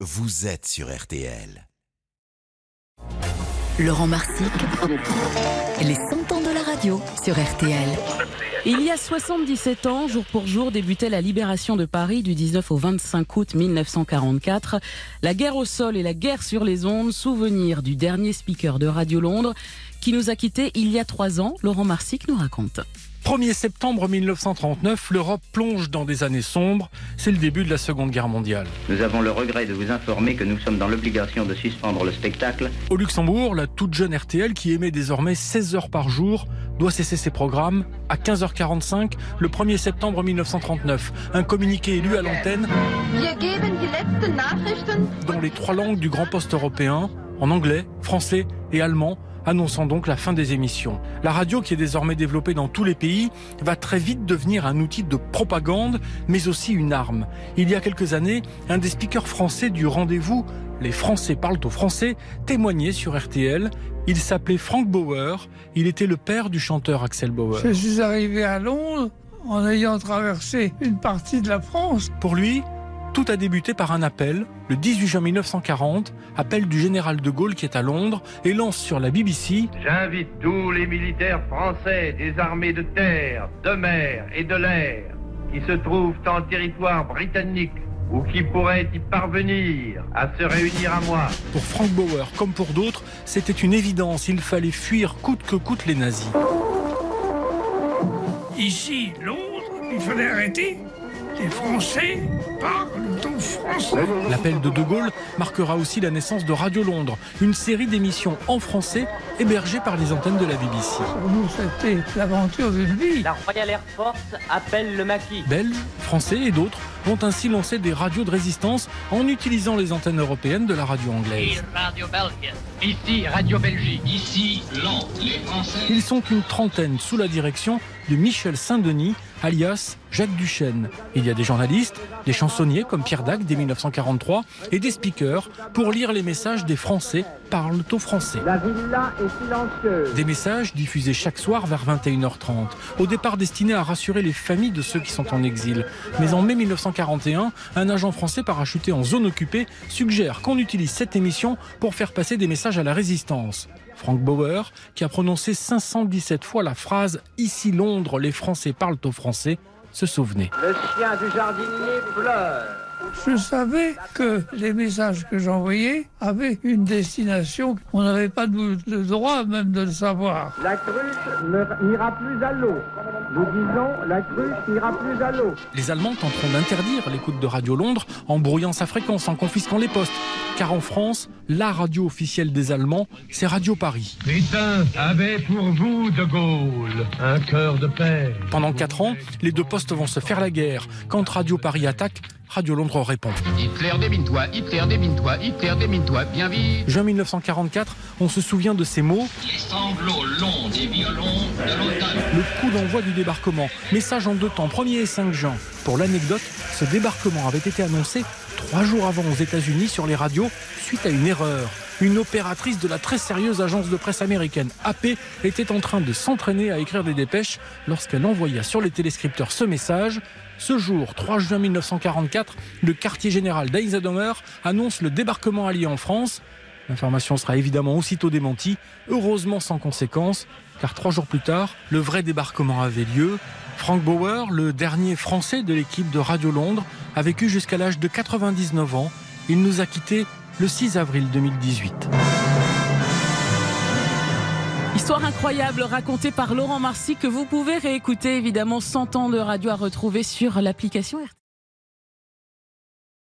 vous êtes sur RTL. Laurent Marsic, les 100 ans de la radio sur RTL. Il y a 77 ans, jour pour jour, débutait la libération de Paris du 19 au 25 août 1944. La guerre au sol et la guerre sur les ondes, souvenir du dernier speaker de Radio Londres qui nous a quittés il y a trois ans. Laurent Marsic nous raconte. 1er septembre 1939, l'Europe plonge dans des années sombres. C'est le début de la Seconde Guerre mondiale. Nous avons le regret de vous informer que nous sommes dans l'obligation de suspendre le spectacle. Au Luxembourg, la toute jeune RTL, qui émet désormais 16 heures par jour, doit cesser ses programmes à 15h45 le 1er septembre 1939. Un communiqué élu à l'antenne dans les trois langues du grand poste européen, en anglais, français et allemand, annonçant donc la fin des émissions. La radio, qui est désormais développée dans tous les pays, va très vite devenir un outil de propagande, mais aussi une arme. Il y a quelques années, un des speakers français du rendez-vous Les Français parlent aux Français témoignait sur RTL. Il s'appelait Frank Bauer. Il était le père du chanteur Axel Bauer. Je suis arrivé à Londres en ayant traversé une partie de la France. Pour lui, tout a débuté par un appel, le 18 juin 1940, appel du général de Gaulle qui est à Londres et lance sur la BBC J'invite tous les militaires français des armées de terre, de mer et de l'air qui se trouvent en territoire britannique ou qui pourraient y parvenir à se réunir à moi. Pour Frank Bauer, comme pour d'autres, c'était une évidence, il fallait fuir coûte que coûte les nazis. Ici, Londres, il fallait arrêter. Les Français parlent au français. L'appel de De Gaulle marquera aussi la naissance de Radio Londres, une série d'émissions en français hébergées par les antennes de la BBC. Pour nous, c'était l'aventure d'une vie. La Royal Air Force appelle le maquis. Belges, Français et d'autres vont ainsi lancer des radios de résistance en utilisant les antennes européennes de la radio anglaise. Radio. Ici Radio Belgique. Ici Londres. Les Français. Ils sont une trentaine sous la direction de Michel Saint-Denis, alias Jacques Duchesne. Il y a des journalistes, des chansonniers comme Pierre Dac dès 1943 et des speakers pour lire les messages des Français parlent aux Français. La villa est silencieuse. Des messages diffusés chaque soir vers 21h30, au départ destinés à rassurer les familles de ceux qui sont en exil. Mais en mai 1941, un agent français parachuté en zone occupée suggère qu'on utilise cette émission pour faire passer des messages à la résistance. Frank Bauer, qui a prononcé 517 fois la phrase Ici Londres, les Français parlent aux Français, se souvenait. Le chien du jardinier pleure. Je savais que les messages que j'envoyais avaient une destination. On n'avait pas de droit même de le savoir. La cruche ne- n'ira plus à l'eau. Nous disons, la cruche n'ira plus à l'eau. Les Allemands tenteront d'interdire l'écoute de Radio Londres en brouillant sa fréquence, en confisquant les postes. Car en France, la radio officielle des Allemands, c'est Radio Paris. Pétain avait pour vous, De Gaulle, un cœur de père. Pendant quatre ans, les deux postes vont se faire la guerre. Quand Radio Paris attaque, Radio Londres répond. Hitler démine-toi, Hitler démine-toi, Hitler démine-toi, bien vite. Juin 1944, on se souvient de ces mots, Les sanglots longs des violons de l'automne. le coup d'envoi du débarquement. Message en deux temps, 1er et 5 juin. Pour l'anecdote, ce débarquement avait été annoncé trois jours avant aux États-Unis sur les radios suite à une erreur. Une opératrice de la très sérieuse agence de presse américaine AP était en train de s'entraîner à écrire des dépêches lorsqu'elle envoya sur les téléscripteurs ce message. Ce jour, 3 juin 1944, le quartier général d'Eisenhower annonce le débarquement allié en France. L'information sera évidemment aussitôt démentie, heureusement sans conséquence, car trois jours plus tard, le vrai débarquement avait lieu. Frank Bauer, le dernier Français de l'équipe de Radio Londres, a vécu jusqu'à l'âge de 99 ans. Il nous a quittés le 6 avril 2018. Histoire incroyable racontée par Laurent Marcy que vous pouvez réécouter évidemment 100 ans de radio à retrouver sur l'application RTL.